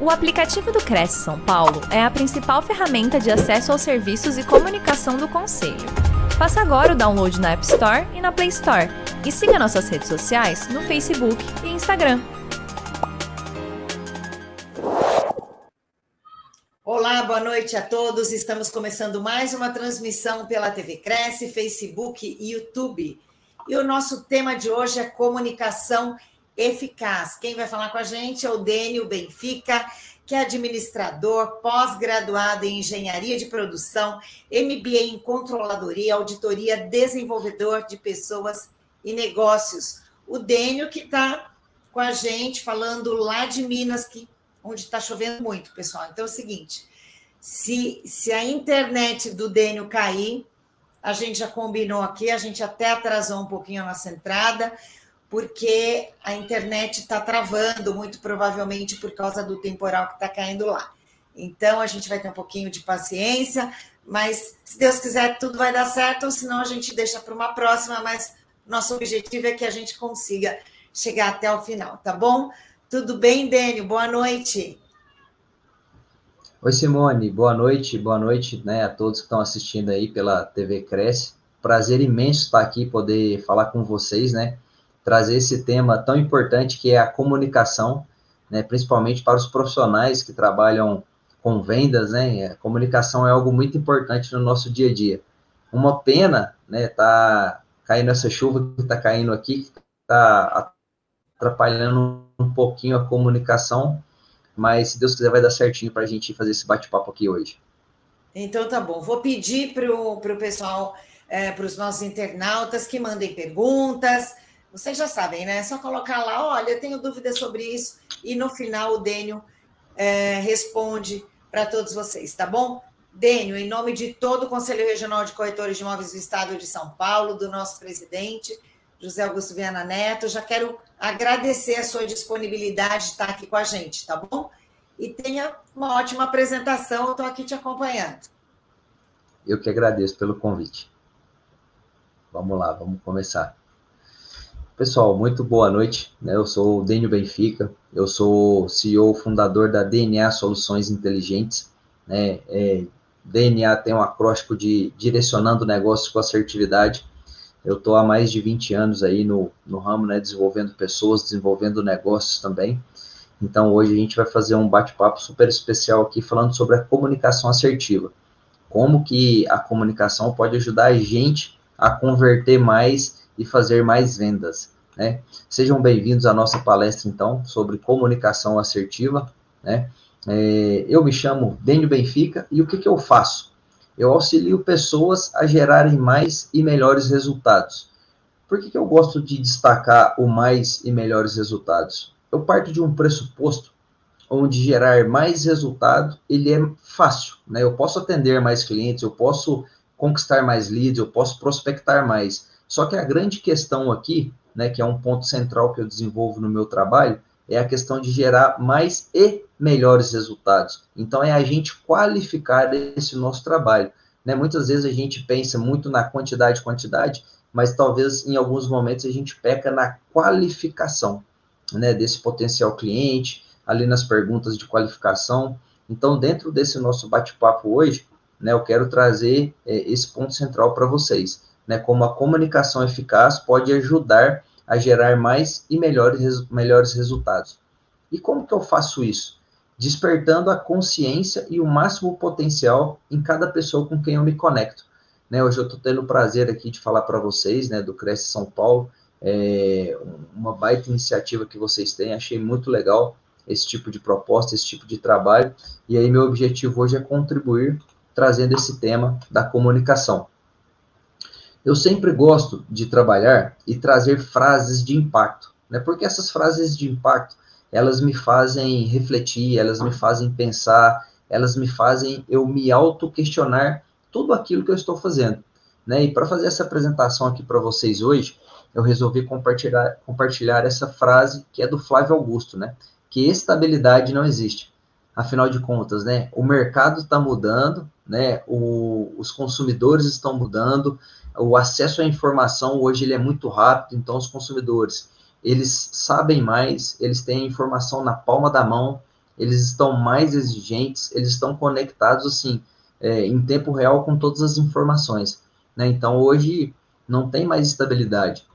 O aplicativo do Cresce São Paulo é a principal ferramenta de acesso aos serviços e comunicação do Conselho. Faça agora o download na App Store e na Play Store. E siga nossas redes sociais no Facebook e Instagram. Olá, boa noite a todos. Estamos começando mais uma transmissão pela TV Cresce, Facebook e YouTube. E o nosso tema de hoje é comunicação eficaz. Quem vai falar com a gente é o Dênio Benfica, que é administrador, pós-graduado em engenharia de produção, MBA em controladoria, auditoria, desenvolvedor de pessoas e negócios. O Dênio que está com a gente falando lá de Minas, que onde está chovendo muito, pessoal. Então é o seguinte: se, se a internet do Dênio cair, a gente já combinou aqui, a gente até atrasou um pouquinho a nossa entrada, porque a internet está travando, muito provavelmente por causa do temporal que está caindo lá. Então, a gente vai ter um pouquinho de paciência, mas se Deus quiser, tudo vai dar certo, ou senão a gente deixa para uma próxima, mas nosso objetivo é que a gente consiga chegar até o final, tá bom? Tudo bem, Dênio? Boa noite. Oi, Simone, boa noite, boa noite né, a todos que estão assistindo aí pela TV Cresce. Prazer imenso estar aqui, poder falar com vocês, né? Trazer esse tema tão importante que é a comunicação, né, principalmente para os profissionais que trabalham com vendas, né? A comunicação é algo muito importante no nosso dia a dia. Uma pena, né, tá caindo essa chuva que está caindo aqui, que está atrapalhando um pouquinho a comunicação, mas se Deus quiser vai dar certinho para a gente fazer esse bate-papo aqui hoje. Então tá bom, vou pedir para o pessoal, é, para os nossos internautas que mandem perguntas, vocês já sabem, né? É só colocar lá, olha, eu tenho dúvidas sobre isso, e no final o Dênio é, responde para todos vocês, tá bom? Dênio, em nome de todo o Conselho Regional de Corretores de Imóveis do Estado de São Paulo, do nosso presidente, José Augusto Viana Neto, já quero agradecer a sua disponibilidade de estar aqui com a gente, tá bom? E tenha uma ótima apresentação, eu estou aqui te acompanhando. Eu que agradeço pelo convite. Vamos lá, vamos começar. Pessoal, muito boa noite. Né? Eu sou o Dênio Benfica, eu sou CEO fundador da DNA Soluções Inteligentes. Né? É, DNA tem um acróstico de direcionando negócios com assertividade. Eu estou há mais de 20 anos aí no, no ramo, né, desenvolvendo pessoas, desenvolvendo negócios também. Então, hoje a gente vai fazer um bate-papo super especial aqui falando sobre a comunicação assertiva. Como que a comunicação pode ajudar a gente a converter mais e fazer mais vendas. Né? Sejam bem-vindos à nossa palestra, então, sobre comunicação assertiva. Né? É, eu me chamo Dênio Benfica e o que, que eu faço? Eu auxilio pessoas a gerarem mais e melhores resultados. Por que, que eu gosto de destacar o mais e melhores resultados? Eu parto de um pressuposto onde gerar mais resultado, ele é fácil, né? Eu posso atender mais clientes, eu posso conquistar mais leads, eu posso prospectar mais, só que a grande questão aqui, né, que é um ponto central que eu desenvolvo no meu trabalho, é a questão de gerar mais e melhores resultados. Então, é a gente qualificar esse nosso trabalho. Né? Muitas vezes a gente pensa muito na quantidade, quantidade, mas talvez em alguns momentos a gente peca na qualificação né, desse potencial cliente, ali nas perguntas de qualificação. Então, dentro desse nosso bate-papo hoje, né, eu quero trazer é, esse ponto central para vocês né, como a comunicação eficaz pode ajudar a gerar mais e melhores, melhores resultados. E como que eu faço isso? Despertando a consciência e o máximo potencial em cada pessoa com quem eu me conecto. Né, hoje eu estou tendo o prazer aqui de falar para vocês, né, do Cresce São Paulo, é uma baita iniciativa que vocês têm, achei muito legal esse tipo de proposta, esse tipo de trabalho, e aí meu objetivo hoje é contribuir trazendo esse tema da comunicação. Eu sempre gosto de trabalhar e trazer frases de impacto, né? Porque essas frases de impacto, elas me fazem refletir, elas me fazem pensar, elas me fazem eu me auto-questionar tudo aquilo que eu estou fazendo, né? E para fazer essa apresentação aqui para vocês hoje, eu resolvi compartilhar, compartilhar essa frase que é do Flávio Augusto, né? Que estabilidade não existe. Afinal de contas, né? O mercado está mudando, né? O, os consumidores estão mudando, o acesso à informação hoje ele é muito rápido, então os consumidores eles sabem mais, eles têm a informação na palma da mão, eles estão mais exigentes, eles estão conectados, assim, é, em tempo real com todas as informações. Né? Então, hoje, não tem mais estabilidade.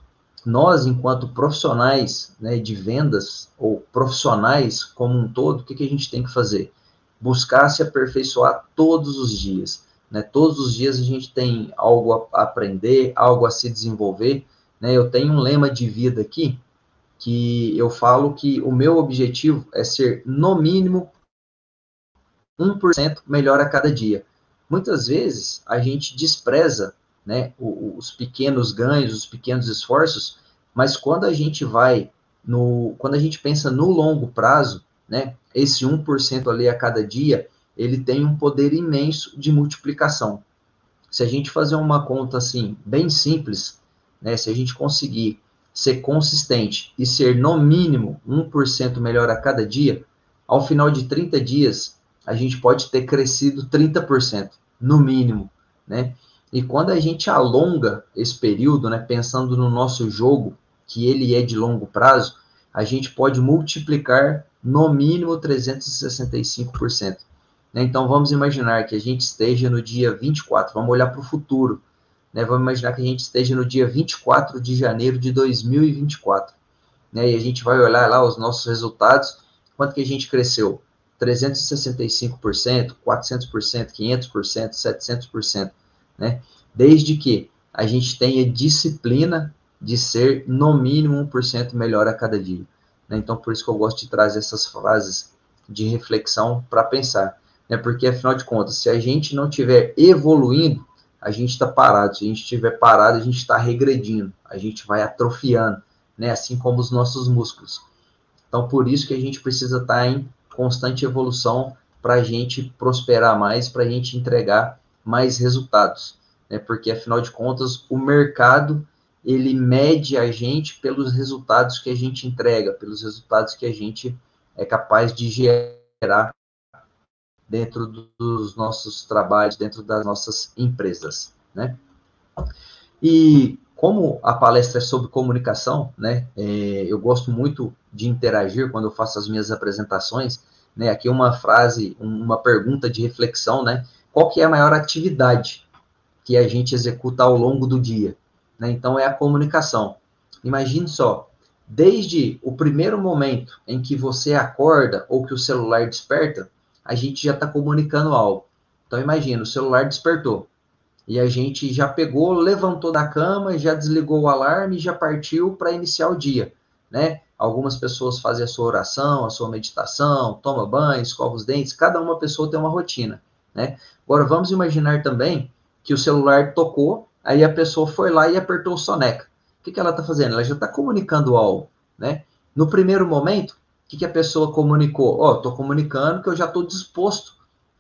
Nós, enquanto profissionais né, de vendas, ou profissionais como um todo, o que, que a gente tem que fazer? Buscar se aperfeiçoar todos os dias. Né? Todos os dias a gente tem algo a aprender, algo a se desenvolver. Né? Eu tenho um lema de vida aqui, que eu falo que o meu objetivo é ser, no mínimo, 1% melhor a cada dia. Muitas vezes a gente despreza né, os pequenos ganhos, os pequenos esforços, mas quando a gente vai no, quando a gente pensa no longo prazo, né, esse 1% ali a cada dia, ele tem um poder imenso de multiplicação. Se a gente fazer uma conta assim, bem simples, né, se a gente conseguir ser consistente e ser no mínimo 1% melhor a cada dia, ao final de 30 dias, a gente pode ter crescido 30%, no mínimo, né? E quando a gente alonga esse período, né, pensando no nosso jogo, que ele é de longo prazo, a gente pode multiplicar no mínimo 365%. Né? Então vamos imaginar que a gente esteja no dia 24, vamos olhar para o futuro. Né? Vamos imaginar que a gente esteja no dia 24 de janeiro de 2024. Né? E a gente vai olhar lá os nossos resultados, quanto que a gente cresceu? 365%, 400%, 500%, 700%, né? Desde que a gente tenha disciplina de ser no mínimo 1% melhor a cada dia. Né? Então, por isso que eu gosto de trazer essas frases de reflexão para pensar, né? Porque afinal de contas, se a gente não estiver evoluindo, a gente está parado. Se a gente estiver parado, a gente está regredindo, a gente vai atrofiando, né? Assim como os nossos músculos. Então, por isso que a gente precisa estar tá em constante evolução para a gente prosperar mais, para a gente entregar mais resultados, né? Porque afinal de contas, o mercado ele mede a gente pelos resultados que a gente entrega, pelos resultados que a gente é capaz de gerar dentro dos nossos trabalhos, dentro das nossas empresas, né? E como a palestra é sobre comunicação, né? É, eu gosto muito de interagir quando eu faço as minhas apresentações, né? Aqui uma frase, uma pergunta de reflexão, né? Qual que é a maior atividade que a gente executa ao longo do dia? Né? Então é a comunicação. Imagine só, desde o primeiro momento em que você acorda ou que o celular desperta, a gente já está comunicando algo. Então, imagina, o celular despertou. E a gente já pegou, levantou da cama, já desligou o alarme já partiu para iniciar o dia, né? Algumas pessoas fazem a sua oração, a sua meditação, toma banho, escova os dentes, cada uma pessoa tem uma rotina, né? Agora, vamos imaginar também que o celular tocou, aí a pessoa foi lá e apertou o soneca. O que, que ela está fazendo? Ela já está comunicando algo, né? No primeiro momento, que, que a pessoa comunicou? Ó, oh, estou comunicando que eu já estou disposto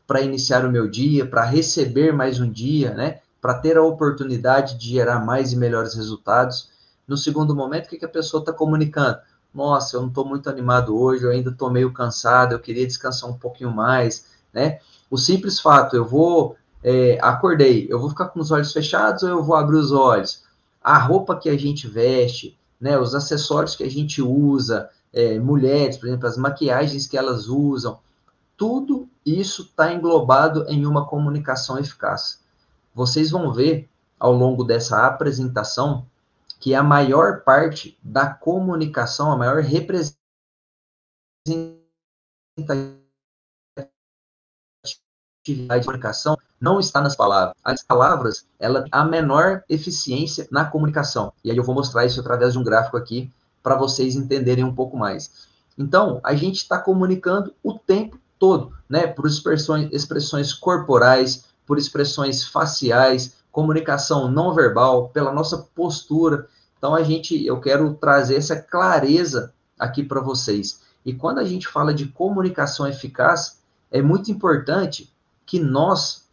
para iniciar o meu dia, para receber mais um dia, né? Para ter a oportunidade de gerar mais e melhores resultados. No segundo momento, o que, que a pessoa está comunicando? Nossa, eu não estou muito animado hoje, eu ainda estou meio cansado, eu queria descansar um pouquinho mais, né? O simples fato, eu vou, é, acordei, eu vou ficar com os olhos fechados ou eu vou abrir os olhos? A roupa que a gente veste, né? Os acessórios que a gente usa, é, mulheres, por exemplo, as maquiagens que elas usam, tudo isso está englobado em uma comunicação eficaz. Vocês vão ver ao longo dessa apresentação que a maior parte da comunicação, a maior representatividade da comunicação não está nas palavras. As palavras, ela a menor eficiência na comunicação. E aí eu vou mostrar isso através de um gráfico aqui para vocês entenderem um pouco mais. Então, a gente está comunicando o tempo todo, né? Por expressões, expressões corporais, por expressões faciais, comunicação não verbal, pela nossa postura. Então, a gente, eu quero trazer essa clareza aqui para vocês. E quando a gente fala de comunicação eficaz, é muito importante que nós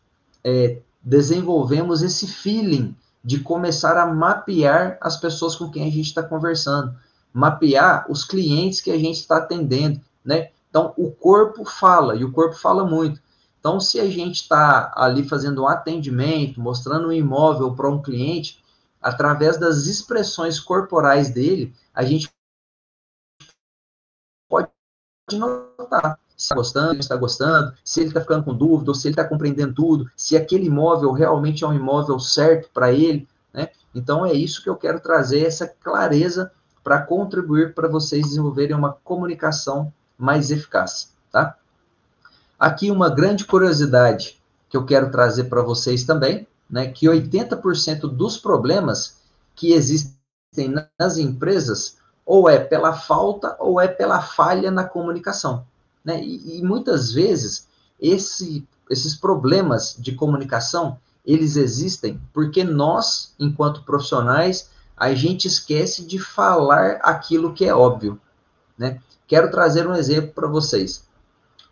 é, desenvolvemos esse feeling de começar a mapear as pessoas com quem a gente está conversando mapear os clientes que a gente está atendendo, né? Então, o corpo fala, e o corpo fala muito. Então, se a gente está ali fazendo um atendimento, mostrando um imóvel para um cliente, através das expressões corporais dele, a gente pode notar se está gostando, se está gostando, se ele está ficando com dúvida, ou se ele está compreendendo tudo, se aquele imóvel realmente é um imóvel certo para ele, né? Então é isso que eu quero trazer, essa clareza para contribuir para vocês desenvolverem uma comunicação mais eficaz, tá? Aqui uma grande curiosidade que eu quero trazer para vocês também, né, que 80% dos problemas que existem nas empresas ou é pela falta ou é pela falha na comunicação. Né? E, e muitas vezes esse, esses problemas de comunicação eles existem porque nós, enquanto profissionais, a gente esquece de falar aquilo que é óbvio. Né? Quero trazer um exemplo para vocês.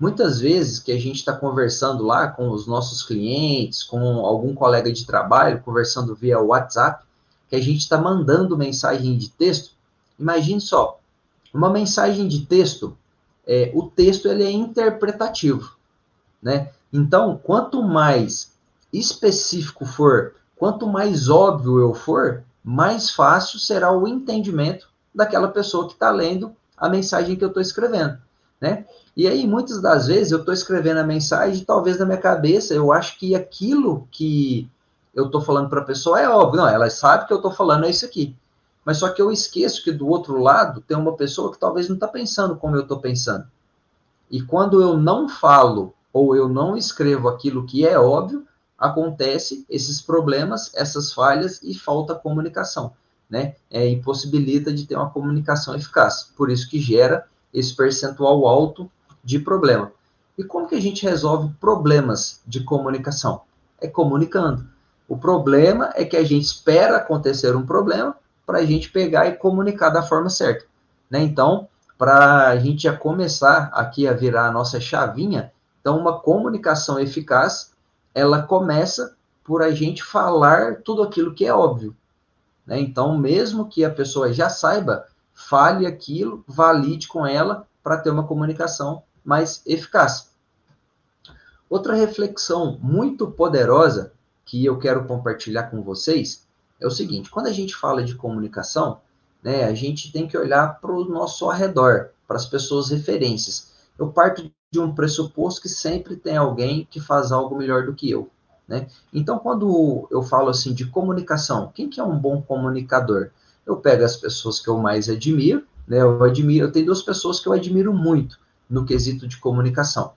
Muitas vezes que a gente está conversando lá com os nossos clientes, com algum colega de trabalho, conversando via WhatsApp, que a gente está mandando mensagem de texto, imagine só, uma mensagem de texto, é, o texto ele é interpretativo, né? Então, quanto mais específico for, quanto mais óbvio eu for, mais fácil será o entendimento daquela pessoa que está lendo a mensagem que eu estou escrevendo, né? E aí, muitas das vezes, eu estou escrevendo a mensagem, talvez na minha cabeça, eu acho que aquilo que eu estou falando para a pessoa é óbvio, não, ela sabe que eu estou falando é isso aqui. Mas só que eu esqueço que do outro lado tem uma pessoa que talvez não está pensando como eu estou pensando. E quando eu não falo ou eu não escrevo aquilo que é óbvio, acontece esses problemas, essas falhas e falta comunicação, né? É, impossibilita de ter uma comunicação eficaz. Por isso que gera esse percentual alto de problema. E como que a gente resolve problemas de comunicação? É comunicando. O problema é que a gente espera acontecer um problema para a gente pegar e comunicar da forma certa. Né? Então, para a gente já começar aqui a virar a nossa chavinha, então uma comunicação eficaz, ela começa por a gente falar tudo aquilo que é óbvio. Né? Então, mesmo que a pessoa já saiba, fale aquilo, valide com ela para ter uma comunicação mais eficaz. Outra reflexão muito poderosa que eu quero compartilhar com vocês é o seguinte: quando a gente fala de comunicação, né, a gente tem que olhar para o nosso arredor, para as pessoas referências. Eu parto de um pressuposto que sempre tem alguém que faz algo melhor do que eu. Né? Então, quando eu falo assim de comunicação, quem que é um bom comunicador? Eu pego as pessoas que eu mais admiro, né? Eu admiro, eu tenho duas pessoas que eu admiro muito no quesito de comunicação.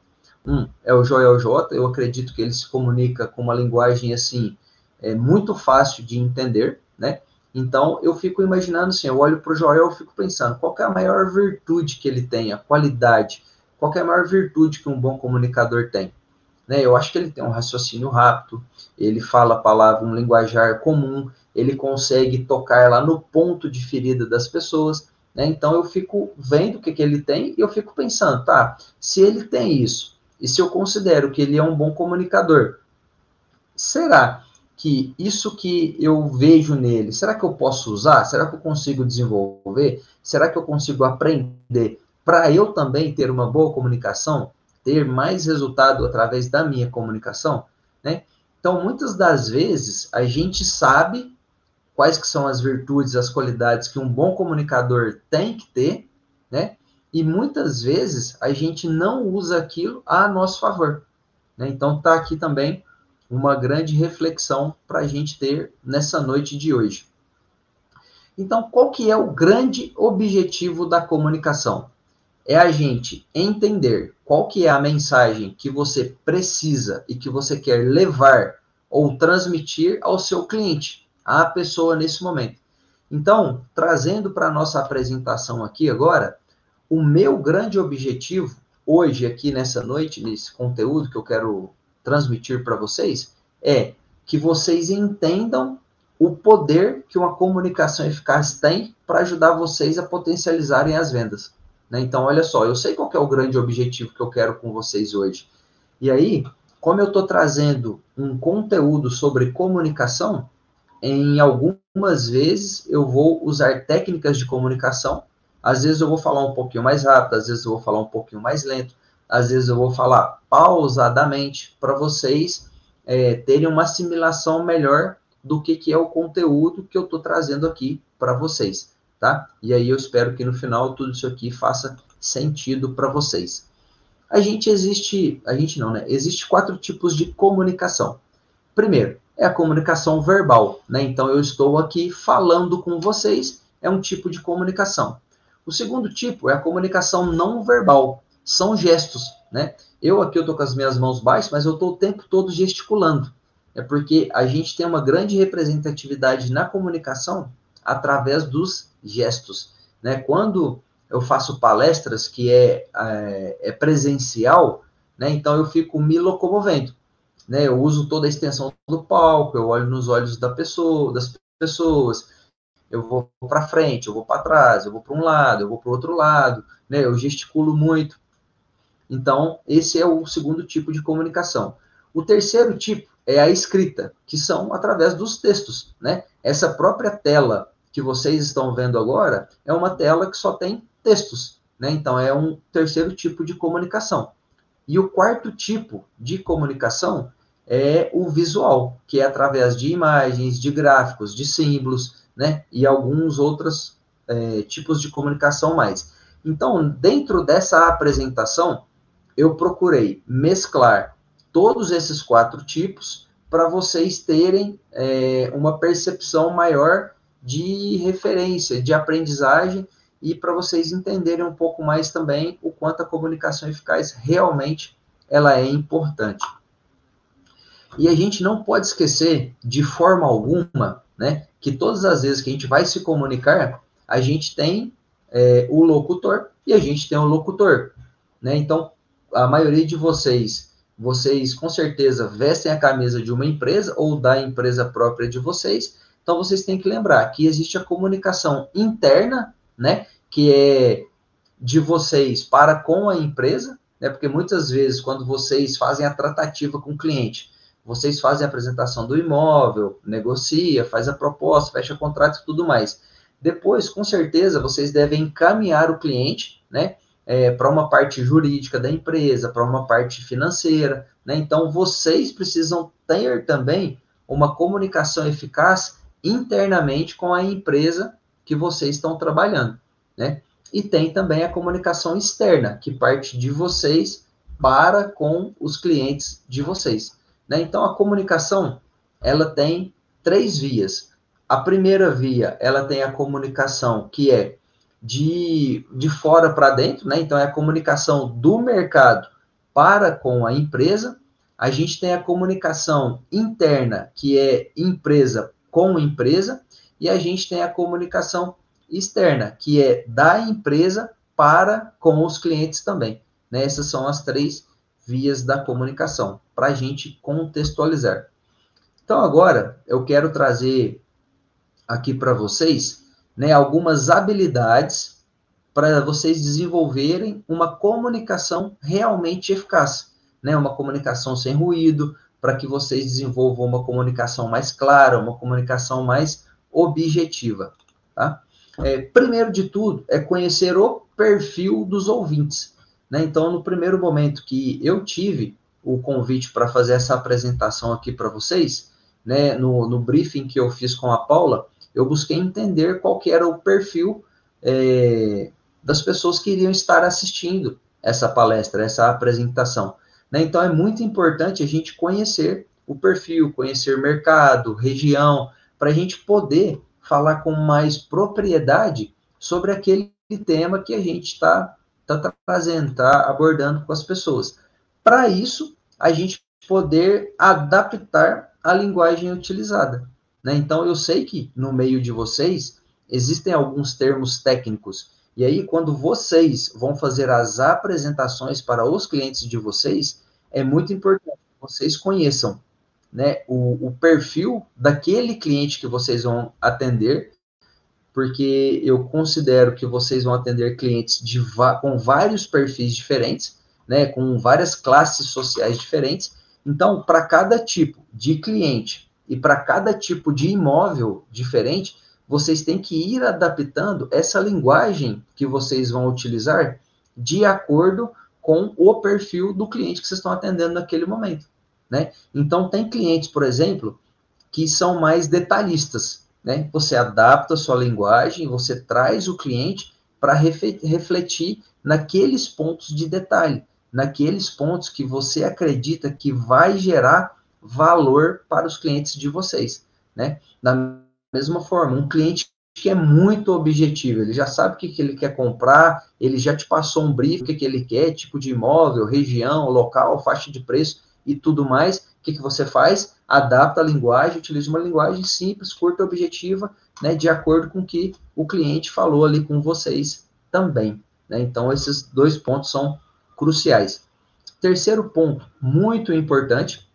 Um é o Joel J, eu acredito que ele se comunica com uma linguagem assim, é muito fácil de entender, né? Então, eu fico imaginando assim, eu olho para o Joel e fico pensando, qual é a maior virtude que ele tem, a qualidade, qual é a maior virtude que um bom comunicador tem? Né? Eu acho que ele tem um raciocínio rápido, ele fala a palavra, um linguajar comum, ele consegue tocar lá no ponto de ferida das pessoas, né? Então, eu fico vendo o que, que ele tem e eu fico pensando, tá, se ele tem isso, e se eu considero que ele é um bom comunicador, será que isso que eu vejo nele, será que eu posso usar? Será que eu consigo desenvolver? Será que eu consigo aprender para eu também ter uma boa comunicação, ter mais resultado através da minha comunicação, né? Então, muitas das vezes a gente sabe quais que são as virtudes, as qualidades que um bom comunicador tem que ter, né? E muitas vezes a gente não usa aquilo a nosso favor. Né? Então, está aqui também uma grande reflexão para a gente ter nessa noite de hoje. Então, qual que é o grande objetivo da comunicação? É a gente entender qual que é a mensagem que você precisa e que você quer levar ou transmitir ao seu cliente, à pessoa nesse momento. Então, trazendo para a nossa apresentação aqui agora, o meu grande objetivo hoje aqui nessa noite, nesse conteúdo que eu quero transmitir para vocês é que vocês entendam o poder que uma comunicação eficaz tem para ajudar vocês a potencializarem as vendas. Né? Então, olha só, eu sei qual é o grande objetivo que eu quero com vocês hoje. E aí, como eu estou trazendo um conteúdo sobre comunicação, em algumas vezes eu vou usar técnicas de comunicação. Às vezes eu vou falar um pouquinho mais rápido, às vezes eu vou falar um pouquinho mais lento, às vezes eu vou falar pausadamente para vocês é, terem uma assimilação melhor do que, que é o conteúdo que eu estou trazendo aqui para vocês, tá? E aí eu espero que no final tudo isso aqui faça sentido para vocês. A gente existe, a gente não, né? Existe quatro tipos de comunicação. Primeiro, é a comunicação verbal, né? Então eu estou aqui falando com vocês, é um tipo de comunicação. O segundo tipo é a comunicação não verbal, são gestos, né? Eu aqui eu tô com as minhas mãos baixas, mas eu estou o tempo todo gesticulando. É porque a gente tem uma grande representatividade na comunicação através dos gestos, né? Quando eu faço palestras que é, é, é presencial, né? Então eu fico me locomovendo, né? Eu uso toda a extensão do palco, eu olho nos olhos da pessoa, das pessoas, eu vou para frente, eu vou para trás, eu vou para um lado, eu vou para o outro lado, né? Eu gesticulo muito. Então, esse é o segundo tipo de comunicação. O terceiro tipo é a escrita, que são através dos textos, né? Essa própria tela que vocês estão vendo agora é uma tela que só tem textos, né? Então, é um terceiro tipo de comunicação. E o quarto tipo de comunicação é o visual, que é através de imagens, de gráficos, de símbolos, né? E alguns outros é, tipos de comunicação mais. Então, dentro dessa apresentação, eu procurei mesclar todos esses quatro tipos para vocês terem é, uma percepção maior de referência, de aprendizagem e para vocês entenderem um pouco mais também o quanto a comunicação eficaz realmente ela é importante. E a gente não pode esquecer de forma alguma né? Que todas as vezes que a gente vai se comunicar, a gente tem é, o locutor e a gente tem o locutor, né? Então, a maioria de vocês, vocês com certeza vestem a camisa de uma empresa ou da empresa própria de vocês, então vocês têm que lembrar que existe a comunicação interna, né? Que é de vocês para com a empresa, né? Porque muitas vezes, quando vocês fazem a tratativa com o cliente, vocês fazem a apresentação do imóvel, negocia, faz a proposta, fecha contrato e tudo mais. Depois, com certeza, vocês devem encaminhar o cliente, né, é, para uma parte jurídica da empresa, para uma parte financeira, né? Então, vocês precisam ter também uma comunicação eficaz internamente com a empresa que vocês estão trabalhando, né? E tem também a comunicação externa, que parte de vocês para com os clientes de vocês. Né? Então, a comunicação, ela tem três vias. A primeira via, ela tem a comunicação que é de, de fora para dentro, né? Então, é a comunicação do mercado para com a empresa. A gente tem a comunicação interna, que é empresa com empresa. E a gente tem a comunicação externa, que é da empresa para com os clientes também. Né? Essas são as três vias da comunicação, para a gente contextualizar. Então, agora eu quero trazer aqui para vocês né, algumas habilidades para vocês desenvolverem uma comunicação realmente eficaz, né, uma comunicação sem ruído, para que vocês desenvolvam uma comunicação mais clara, uma comunicação mais objetiva. Tá? É, primeiro de tudo, é conhecer o perfil dos ouvintes. Né? Então, no primeiro momento que eu tive o convite para fazer essa apresentação aqui para vocês, né, no, no, briefing que eu fiz com a Paula, eu busquei entender qual que era o perfil é, das pessoas que iriam estar assistindo essa palestra, essa apresentação. Né? Então, é muito importante a gente conhecer o perfil, conhecer mercado, região, para a gente poder falar com mais propriedade sobre aquele tema que a gente está está trazendo, está abordando com as pessoas. Para isso, a gente poder adaptar a linguagem utilizada. Né? Então, eu sei que no meio de vocês existem alguns termos técnicos. E aí, quando vocês vão fazer as apresentações para os clientes de vocês, é muito importante que vocês conheçam né, o, o perfil daquele cliente que vocês vão atender porque eu considero que vocês vão atender clientes de, com vários perfis diferentes, né, com várias classes sociais diferentes. Então, para cada tipo de cliente e para cada tipo de imóvel diferente, vocês têm que ir adaptando essa linguagem que vocês vão utilizar de acordo com o perfil do cliente que vocês estão atendendo naquele momento, né? Então, tem clientes, por exemplo, que são mais detalhistas, né? Você adapta a sua linguagem, você traz o cliente para refletir naqueles pontos de detalhe, naqueles pontos que você acredita que vai gerar valor para os clientes de vocês, né? Da mesma forma, um cliente que é muito objetivo, ele já sabe o que, que ele quer comprar, ele já te passou um brief, o que, que ele quer, tipo de imóvel, região, local, faixa de preço e tudo mais. O que, que você faz? Adapta a linguagem, utiliza uma linguagem simples, curta, objetiva, né, de acordo com o que o cliente falou ali com vocês também. Né? Então, esses dois pontos são cruciais. Terceiro ponto, muito importante,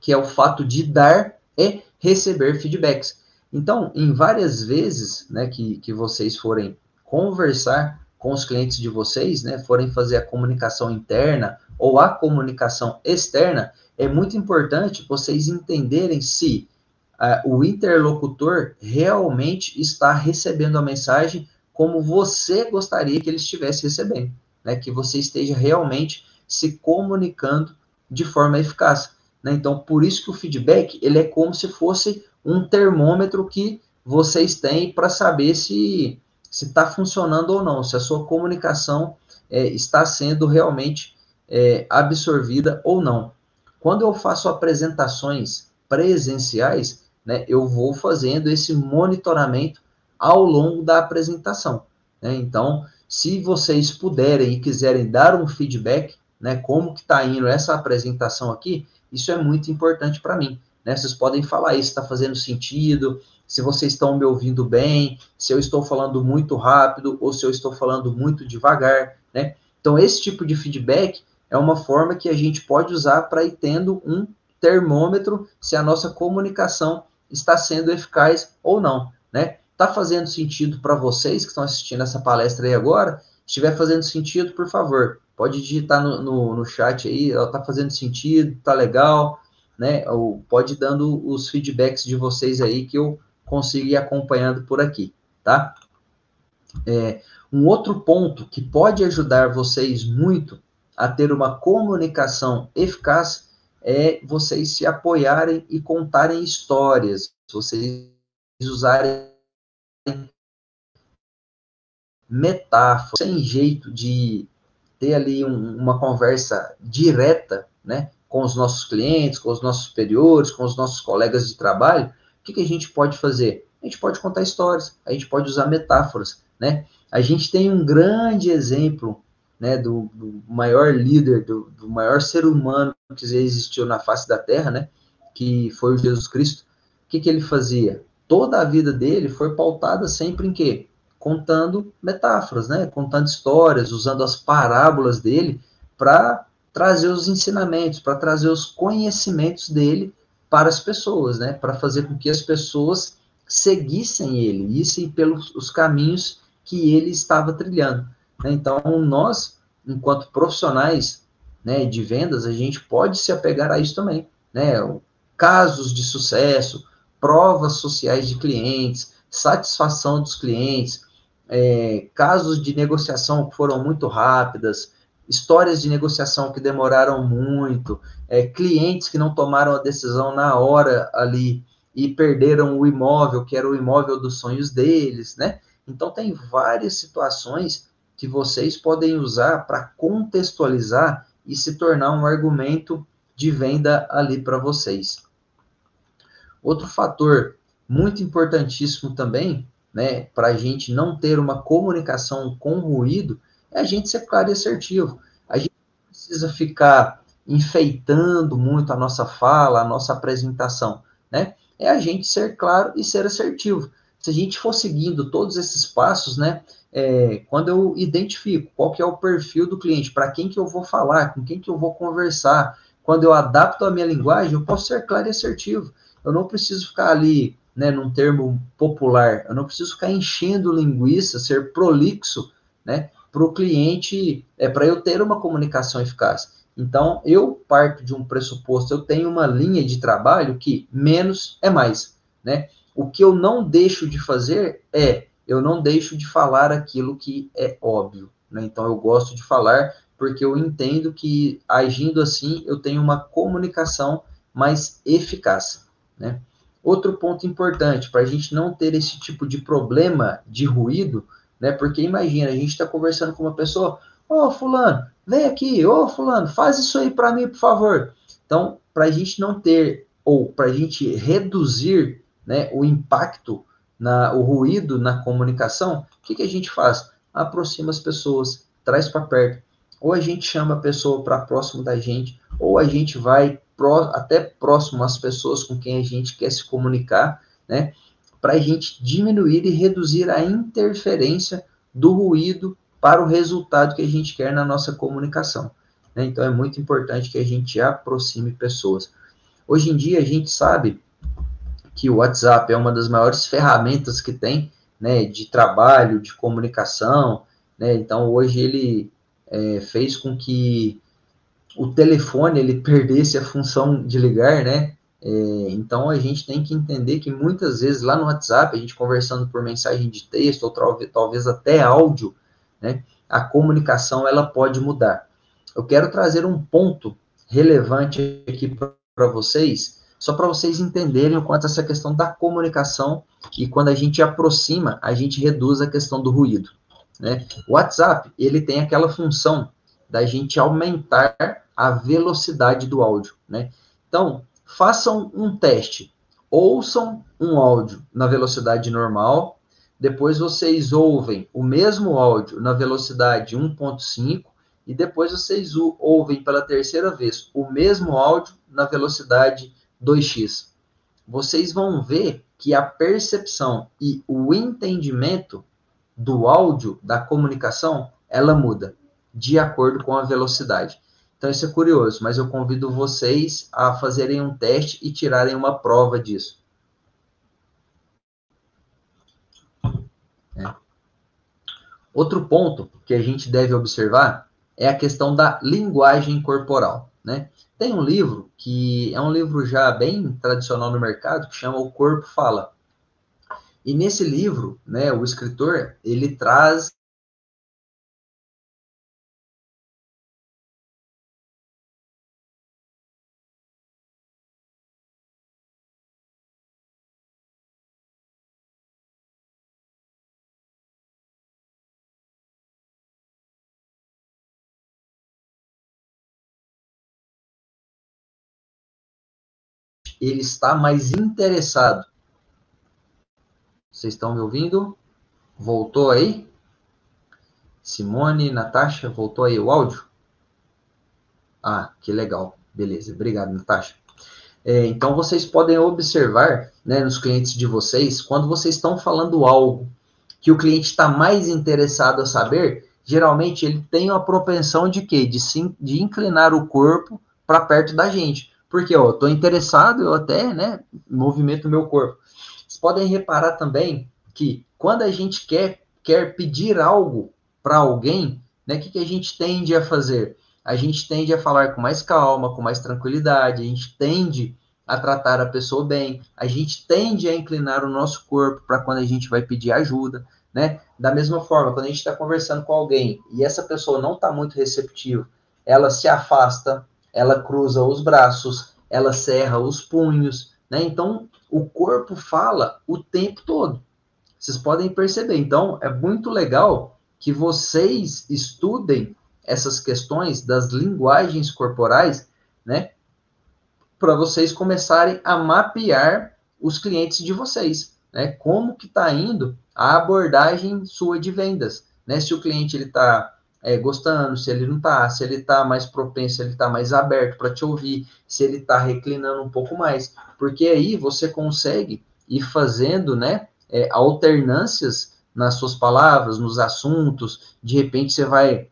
que é o fato de dar e receber feedbacks. Então, em várias vezes né, que, que vocês forem conversar com os clientes de vocês, né, forem fazer a comunicação interna ou a comunicação externa, é muito importante vocês entenderem se uh, o interlocutor realmente está recebendo a mensagem como você gostaria que ele estivesse recebendo, né, que você esteja realmente se comunicando de forma eficaz. Né? Então, por isso que o feedback ele é como se fosse um termômetro que vocês têm para saber se está funcionando ou não, se a sua comunicação é, está sendo realmente é, absorvida ou não. Quando eu faço apresentações presenciais, né, eu vou fazendo esse monitoramento ao longo da apresentação. Né? Então, se vocês puderem e quiserem dar um feedback, né, como que está indo essa apresentação aqui, isso é muito importante para mim. Né? Vocês podem falar isso, está fazendo sentido, se vocês estão me ouvindo bem, se eu estou falando muito rápido ou se eu estou falando muito devagar, né? Então, esse tipo de feedback é uma forma que a gente pode usar para ir tendo um termômetro se a nossa comunicação está sendo eficaz ou não, né? Está fazendo sentido para vocês que estão assistindo essa palestra aí agora? Se estiver fazendo sentido, por favor, pode digitar no, no, no chat aí, está fazendo sentido, está legal, né? Ou pode ir dando os feedbacks de vocês aí que eu consigo ir acompanhando por aqui, tá? É, um outro ponto que pode ajudar vocês muito a ter uma comunicação eficaz é vocês se apoiarem e contarem histórias, vocês usarem metáforas, sem jeito de ter ali um, uma conversa direta, né, com os nossos clientes, com os nossos superiores, com os nossos colegas de trabalho, o que, que a gente pode fazer? A gente pode contar histórias, a gente pode usar metáforas, né? A gente tem um grande exemplo, né, do, do maior líder, do, do, maior ser humano que existiu na face da Terra, né, que foi o Jesus Cristo. O que, que ele fazia? Toda a vida dele foi pautada sempre em quê? contando metáforas, né? Contando histórias, usando as parábolas dele para trazer os ensinamentos, para trazer os conhecimentos dele para as pessoas, né? Para fazer com que as pessoas seguissem ele, issem pelos os caminhos que ele estava trilhando. Né? Então, nós, enquanto profissionais né, de vendas, a gente pode se apegar a isso também, né? Casos de sucesso, provas sociais de clientes, satisfação dos clientes, é, casos de negociação que foram muito rápidas, histórias de negociação que demoraram muito, é, clientes que não tomaram a decisão na hora ali e perderam o imóvel, que era o imóvel dos sonhos deles, né? Então, tem várias situações que vocês podem usar para contextualizar e se tornar um argumento de venda ali para vocês. Outro fator muito importantíssimo também né, para a gente não ter uma comunicação com ruído, é a gente ser claro e assertivo. A gente precisa ficar enfeitando muito a nossa fala, a nossa apresentação, né? É a gente ser claro e ser assertivo. Se a gente for seguindo todos esses passos, né? É, quando eu identifico qual que é o perfil do cliente, para quem que eu vou falar, com quem que eu vou conversar, quando eu adapto a minha linguagem, eu posso ser claro e assertivo. Eu não preciso ficar ali né, num termo popular, eu não preciso ficar enchendo linguiça, ser prolixo, né, para o cliente, é para eu ter uma comunicação eficaz. Então, eu parto de um pressuposto, eu tenho uma linha de trabalho que menos é mais, né? O que eu não deixo de fazer é, eu não deixo de falar aquilo que é óbvio, né? Então, eu gosto de falar porque eu entendo que agindo assim, eu tenho uma comunicação mais eficaz, né? Outro ponto importante, para a gente não ter esse tipo de problema de ruído, né? Porque imagina, a gente está conversando com uma pessoa, ô oh, fulano, vem aqui, ô oh, fulano, faz isso aí para mim, por favor. Então, para a gente não ter, ou para a gente reduzir né, o impacto, na, o ruído na comunicação, o que, que a gente faz? Aproxima as pessoas, traz para perto. Ou a gente chama a pessoa para próximo da gente, ou a gente vai pró, até próximo às pessoas com quem a gente quer se comunicar, né? Para a gente diminuir e reduzir a interferência do ruído para o resultado que a gente quer na nossa comunicação. Né? Então é muito importante que a gente aproxime pessoas. Hoje em dia a gente sabe que o WhatsApp é uma das maiores ferramentas que tem, né, de trabalho, de comunicação, né? Então hoje ele é, fez com que o telefone ele perdesse a função de ligar, né? É, então a gente tem que entender que muitas vezes lá no WhatsApp, a gente conversando por mensagem de texto ou talvez, até áudio, né? A comunicação ela pode mudar. Eu quero trazer um ponto relevante aqui para vocês, só para vocês entenderem o quanto essa questão da comunicação e quando a gente aproxima, a gente reduz a questão do ruído. Né? O WhatsApp ele tem aquela função da gente aumentar a velocidade do áudio, né? Então, façam um teste. Ouçam um áudio na velocidade normal, depois vocês ouvem o mesmo áudio na velocidade 1.5 e depois vocês ouvem pela terceira vez o mesmo áudio na velocidade 2x. Vocês vão ver que a percepção e o entendimento do áudio, da comunicação, ela muda de acordo com a velocidade. Então isso é curioso, mas eu convido vocês a fazerem um teste e tirarem uma prova disso. É. Outro ponto que a gente deve observar é a questão da linguagem corporal, né? Tem um livro que é um livro já bem tradicional no mercado que chama O Corpo Fala. E nesse livro, né, o escritor, ele traz ele está mais interessado. Vocês estão me ouvindo? Voltou aí? Simone, Natasha, voltou aí o áudio? Ah, que legal. Beleza, obrigado, Natasha. É, então, vocês podem observar né, nos clientes de vocês, quando vocês estão falando algo que o cliente está mais interessado a saber, geralmente ele tem uma propensão de quê? De, sim, de inclinar o corpo para perto da gente. Porque, ó, eu tô interessado, eu até, né, movimento meu corpo. Vocês podem reparar também que quando a gente quer, quer pedir algo para alguém, né, o que, que a gente tende a fazer? A gente tende a falar com mais calma, com mais tranquilidade, a gente tende a tratar a pessoa bem, a gente tende a inclinar o nosso corpo para quando a gente vai pedir ajuda, né? Da mesma forma, quando a gente está conversando com alguém e essa pessoa não está muito receptiva, ela se afasta, ela cruza os braços, ela cerra os punhos, né? Então, o corpo fala o tempo todo. Vocês podem perceber. Então, é muito legal que vocês estudem essas questões das linguagens corporais, né? Para vocês começarem a mapear os clientes de vocês, né? Como que está indo a abordagem sua de vendas, né? Se o cliente ele está é, gostando, se ele não está, se ele está mais propenso, se ele está mais aberto para te ouvir, se ele está reclinando um pouco mais, porque aí você consegue ir fazendo, né, é, alternâncias nas suas palavras, nos assuntos, de repente você vai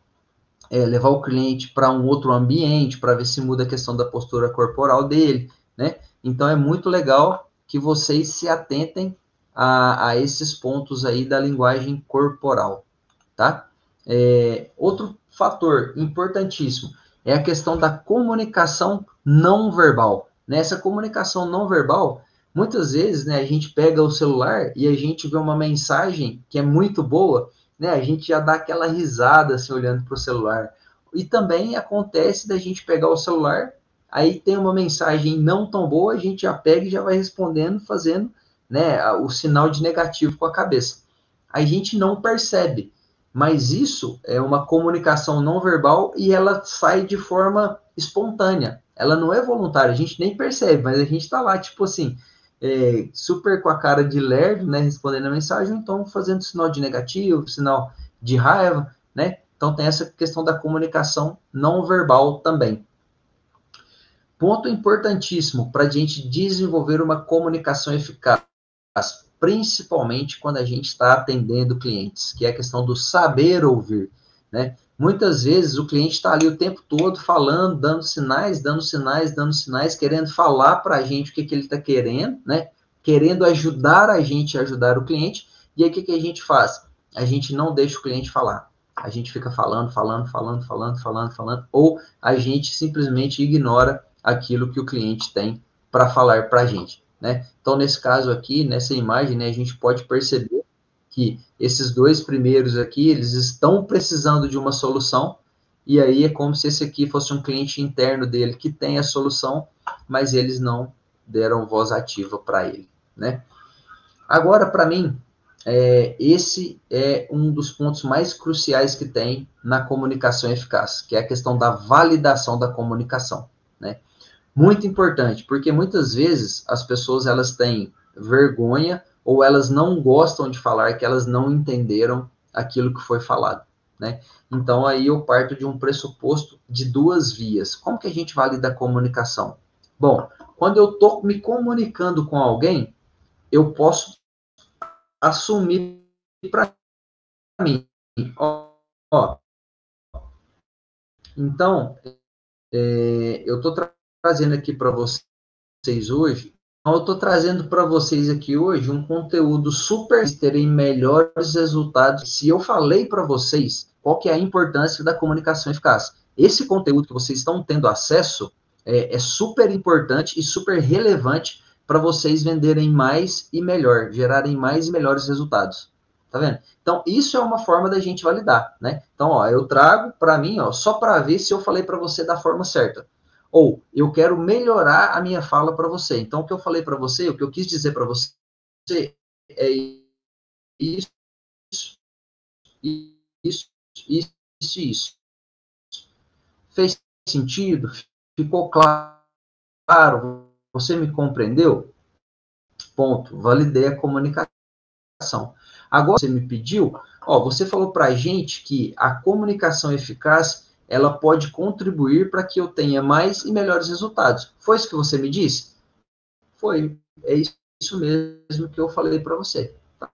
é, levar o cliente para um outro ambiente, para ver se muda a questão da postura corporal dele, né? Então é muito legal que vocês se atentem a, a esses pontos aí da linguagem corporal, tá? É, outro fator importantíssimo é a questão da comunicação não verbal. Nessa comunicação não verbal, muitas vezes né, a gente pega o celular e a gente vê uma mensagem que é muito boa, né, a gente já dá aquela risada assim, olhando para o celular. E também acontece da gente pegar o celular, aí tem uma mensagem não tão boa, a gente já pega e já vai respondendo, fazendo né, o sinal de negativo com a cabeça. a gente não percebe. Mas isso é uma comunicação não verbal e ela sai de forma espontânea. Ela não é voluntária, a gente nem percebe, mas a gente está lá, tipo assim, é, super com a cara de lerdo, né, respondendo a mensagem, então fazendo sinal de negativo, sinal de raiva, né? Então tem essa questão da comunicação não verbal também. Ponto importantíssimo para a gente desenvolver uma comunicação eficaz, principalmente quando a gente está atendendo clientes, que é a questão do saber ouvir, né? Muitas vezes o cliente está ali o tempo todo falando, dando sinais, dando sinais, dando sinais, querendo falar para a gente o que, que ele está querendo, né? Querendo ajudar a gente a ajudar o cliente. E aí o que, que a gente faz? A gente não deixa o cliente falar. A gente fica falando, falando, falando, falando, falando, falando, ou a gente simplesmente ignora aquilo que o cliente tem para falar para a gente, né? Então, nesse caso aqui, nessa imagem, né, a gente pode perceber que esses dois primeiros aqui, eles estão precisando de uma solução, e aí é como se esse aqui fosse um cliente interno dele que tem a solução, mas eles não deram voz ativa para ele, né? Agora, para mim, é, esse é um dos pontos mais cruciais que tem na comunicação eficaz, que é a questão da validação da comunicação? Muito importante, porque muitas vezes as pessoas elas têm vergonha ou elas não gostam de falar que elas não entenderam aquilo que foi falado, né? Então aí eu parto de um pressuposto de duas vias. Como que a gente valida a comunicação? Bom, quando eu estou me comunicando com alguém, eu posso assumir para mim, ó, ó, então é, eu estou tra trazendo aqui para vocês hoje eu estou trazendo para vocês aqui hoje um conteúdo super terem melhores resultados. Se eu falei para vocês qual que é a importância da comunicação eficaz, esse conteúdo que vocês estão tendo acesso é, é super importante e super relevante para vocês venderem mais e melhor, gerarem mais e melhores resultados. Tá vendo? Então, isso é uma forma da gente validar, né? Então, ó, eu trago para mim, ó, só para ver se eu falei para você da forma certa. Ou eu quero melhorar a minha fala para você. Então, o que eu falei para você, o que eu quis dizer para você é isso, isso, isso, isso. Fez sentido? Ficou claro? Você me compreendeu? Ponto. Validei a comunicação. Agora, você me pediu, ó, você falou para gente que a comunicação eficaz ela pode contribuir para que eu tenha mais e melhores resultados. Foi isso que você me disse? Foi. É isso mesmo que eu falei para você. Tá?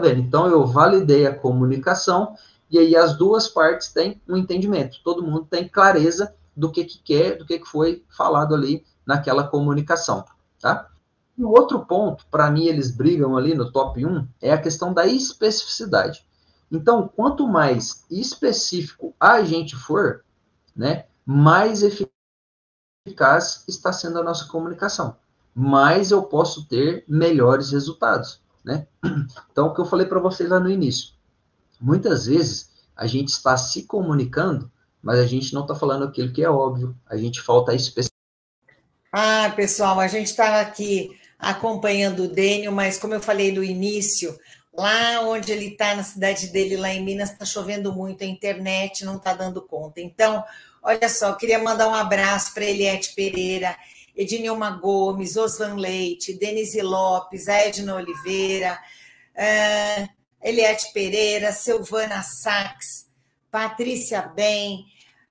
vendo? Então, eu validei a comunicação e aí as duas partes têm um entendimento. Todo mundo tem clareza do que, que quer, do que, que foi falado ali naquela comunicação, tá? E o outro ponto, para mim, eles brigam ali no top 1, é a questão da especificidade. Então, quanto mais específico a gente for, né, mais eficaz está sendo a nossa comunicação. Mais eu posso ter melhores resultados, né? Então, o que eu falei para vocês lá no início. Muitas vezes a gente está se comunicando, mas a gente não está falando aquilo que é óbvio. A gente falta especificidade. Ah, pessoal, a gente estava aqui acompanhando o Dênio, mas como eu falei no início, Lá onde ele está, na cidade dele, lá em Minas, está chovendo muito, a internet não está dando conta. Então, olha só, queria mandar um abraço para Eliette Pereira, Ednilma Gomes, Osvan Leite, Denise Lopes, Edna Oliveira, uh, Eliette Pereira, Silvana Sachs, Patrícia Bem,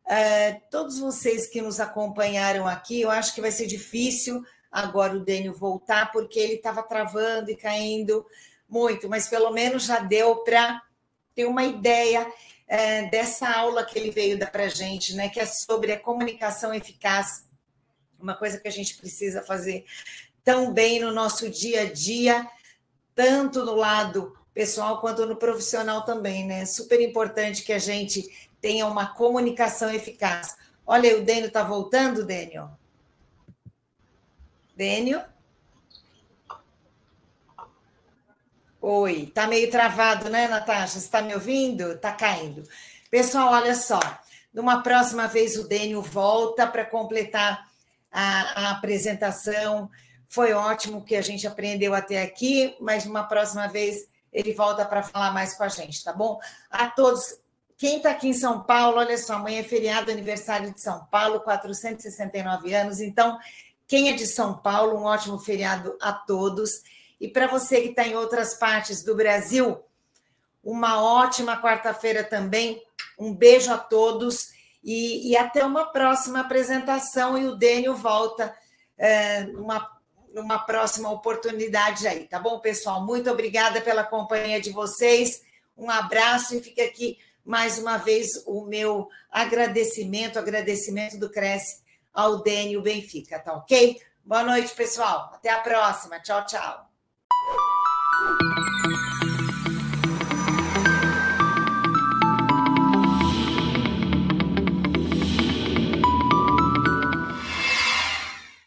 uh, todos vocês que nos acompanharam aqui, eu acho que vai ser difícil agora o Dênio voltar, porque ele estava travando e caindo muito, mas pelo menos já deu para ter uma ideia é, dessa aula que ele veio dar para a gente, né? Que é sobre a comunicação eficaz, uma coisa que a gente precisa fazer tão bem no nosso dia a dia, tanto no lado pessoal quanto no profissional também, né? Super importante que a gente tenha uma comunicação eficaz. Olha, o Dênio está voltando, Dênio? Dênio? Oi, tá meio travado, né, Natasha? Você está me ouvindo? Tá caindo. Pessoal, olha só. Numa próxima vez o Dênio volta para completar a, a, apresentação. Foi ótimo que a gente aprendeu até aqui, mas numa próxima vez ele volta para falar mais com a gente, tá bom? A todos, quem está aqui em São Paulo, olha só, amanhã é feriado, aniversário de São Paulo, 469 anos. Então, quem é de São Paulo, um ótimo feriado a todos. E para você que está em outras partes do Brasil, uma ótima quarta-feira também. Um beijo a todos e, e, até uma próxima apresentação. E o Dênio volta é, numa, numa próxima oportunidade aí, tá bom, pessoal? Muito obrigada pela companhia de vocês. Um abraço e fica aqui mais uma vez o meu agradecimento, agradecimento do Cresce ao Dênio Benfica, tá ok? Boa noite, pessoal. Até a próxima. Tchau, tchau. thank you